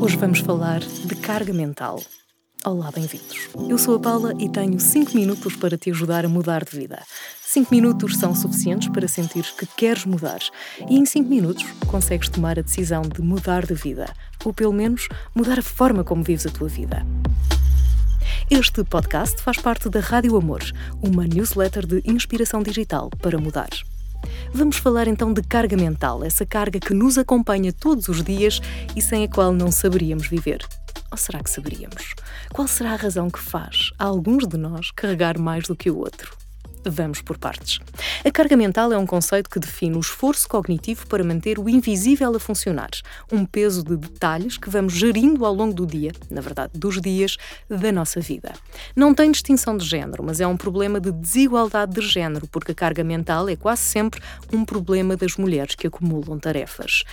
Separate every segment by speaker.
Speaker 1: Hoje vamos falar de carga mental. Olá, bem-vindos. Eu sou a Paula e tenho 5 minutos para te ajudar a mudar de vida. 5 minutos são suficientes para sentir que queres mudar e em 5 minutos consegues tomar a decisão de mudar de vida, ou pelo menos mudar a forma como vives a tua vida. Este podcast faz parte da Rádio Amor, uma newsletter de inspiração digital para mudar. Vamos falar então de carga mental, essa carga que nos acompanha todos os dias e sem a qual não saberíamos viver. Ou será que saberíamos? Qual será a razão que faz a alguns de nós carregar mais do que o outro? Vamos por partes. A carga mental é um conceito que define o esforço cognitivo para manter o invisível a funcionar, um peso de detalhes que vamos gerindo ao longo do dia, na verdade, dos dias da nossa vida. Não tem distinção de género, mas é um problema de desigualdade de género, porque a carga mental é quase sempre um problema das mulheres que acumulam tarefas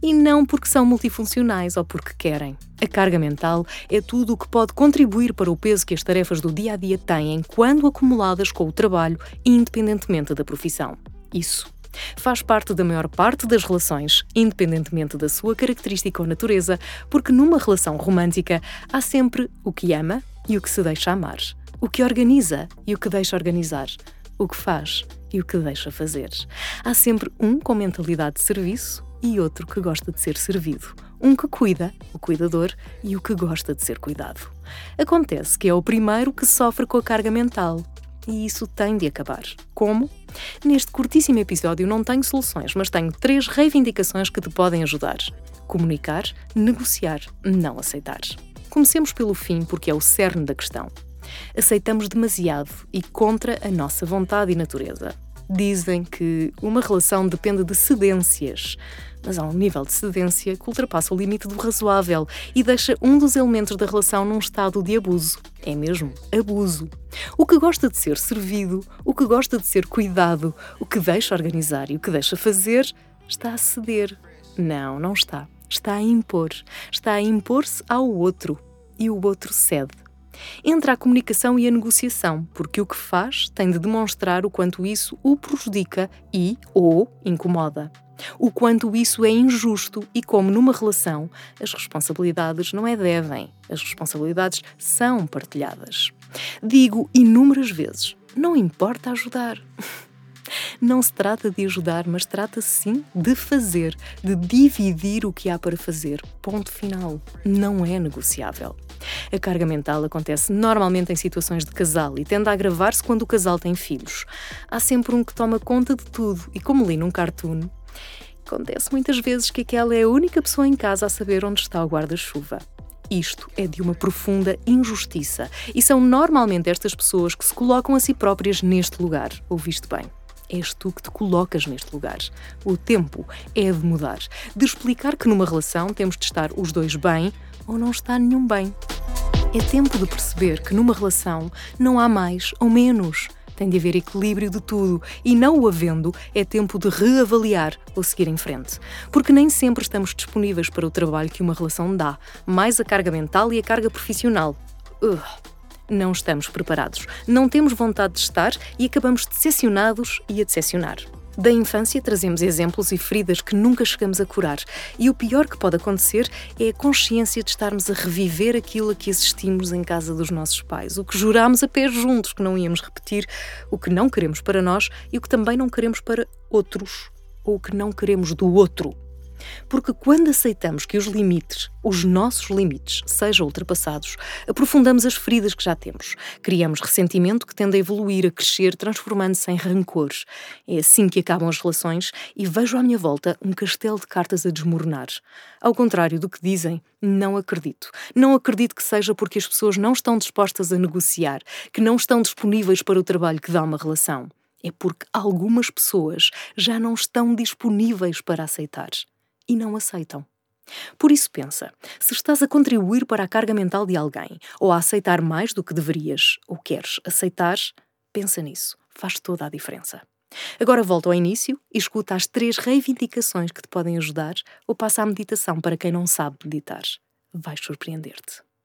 Speaker 1: e não porque são multifuncionais ou porque querem. A carga mental é tudo o que pode contribuir para o peso que as tarefas do dia a dia têm quando acumuladas com o trabalho, independentemente da profissão. Isso faz parte da maior parte das relações, independentemente da sua característica ou natureza, porque numa relação romântica há sempre o que ama e o que se deixa amar, o que organiza e o que deixa organizar, o que faz e o que deixa fazer. Há sempre um com mentalidade de serviço e outro que gosta de ser servido. Um que cuida, o cuidador, e o que gosta de ser cuidado. Acontece que é o primeiro que sofre com a carga mental. E isso tem de acabar. Como? Neste curtíssimo episódio não tenho soluções, mas tenho três reivindicações que te podem ajudar: comunicar, negociar, não aceitar. Comecemos pelo fim, porque é o cerne da questão. Aceitamos demasiado e contra a nossa vontade e natureza. Dizem que uma relação depende de cedências mas há um nível de cedência que ultrapassa o limite do razoável e deixa um dos elementos da relação num estado de abuso. É mesmo abuso. O que gosta de ser servido, o que gosta de ser cuidado, o que deixa organizar e o que deixa fazer, está a ceder. Não, não está. Está a impor. Está a impor-se ao outro. E o outro cede. Entra a comunicação e a negociação, porque o que faz tem de demonstrar o quanto isso o prejudica e ou incomoda o quanto isso é injusto e como numa relação as responsabilidades não é devem, as responsabilidades são partilhadas. Digo inúmeras vezes: não importa ajudar. Não se trata de ajudar, mas trata-se sim de fazer, de dividir o que há para fazer. Ponto final. Não é negociável. A carga mental acontece normalmente em situações de casal e tende a agravar-se quando o casal tem filhos. Há sempre um que toma conta de tudo e, como li num cartoon, Acontece muitas vezes que aquela é a única pessoa em casa a saber onde está o guarda-chuva. Isto é de uma profunda injustiça e são normalmente estas pessoas que se colocam a si próprias neste lugar. Ouviste bem? És tu que te colocas neste lugar. O tempo é de mudar, de explicar que numa relação temos de estar os dois bem ou não está nenhum bem. É tempo de perceber que numa relação não há mais ou menos tem de haver equilíbrio de tudo e, não o havendo, é tempo de reavaliar ou seguir em frente. Porque nem sempre estamos disponíveis para o trabalho que uma relação dá, mais a carga mental e a carga profissional. Não estamos preparados, não temos vontade de estar e acabamos decepcionados e a decepcionar. Da infância trazemos exemplos e feridas que nunca chegamos a curar, e o pior que pode acontecer é a consciência de estarmos a reviver aquilo a que assistimos em casa dos nossos pais, o que jurámos a pé juntos que não íamos repetir, o que não queremos para nós e o que também não queremos para outros, ou o que não queremos do outro. Porque quando aceitamos que os limites, os nossos limites, sejam ultrapassados, aprofundamos as feridas que já temos. Criamos ressentimento que tende a evoluir, a crescer, transformando-se em rancor. É assim que acabam as relações e vejo à minha volta um castelo de cartas a desmoronar. Ao contrário do que dizem, não acredito. Não acredito que seja porque as pessoas não estão dispostas a negociar, que não estão disponíveis para o trabalho que dá uma relação. É porque algumas pessoas já não estão disponíveis para aceitar e não aceitam. Por isso pensa, se estás a contribuir para a carga mental de alguém, ou a aceitar mais do que deverias, ou queres aceitar, pensa nisso, faz toda a diferença. Agora volta ao início e escuta as três reivindicações que te podem ajudar ou passa à meditação para quem não sabe meditar. Vais surpreender-te.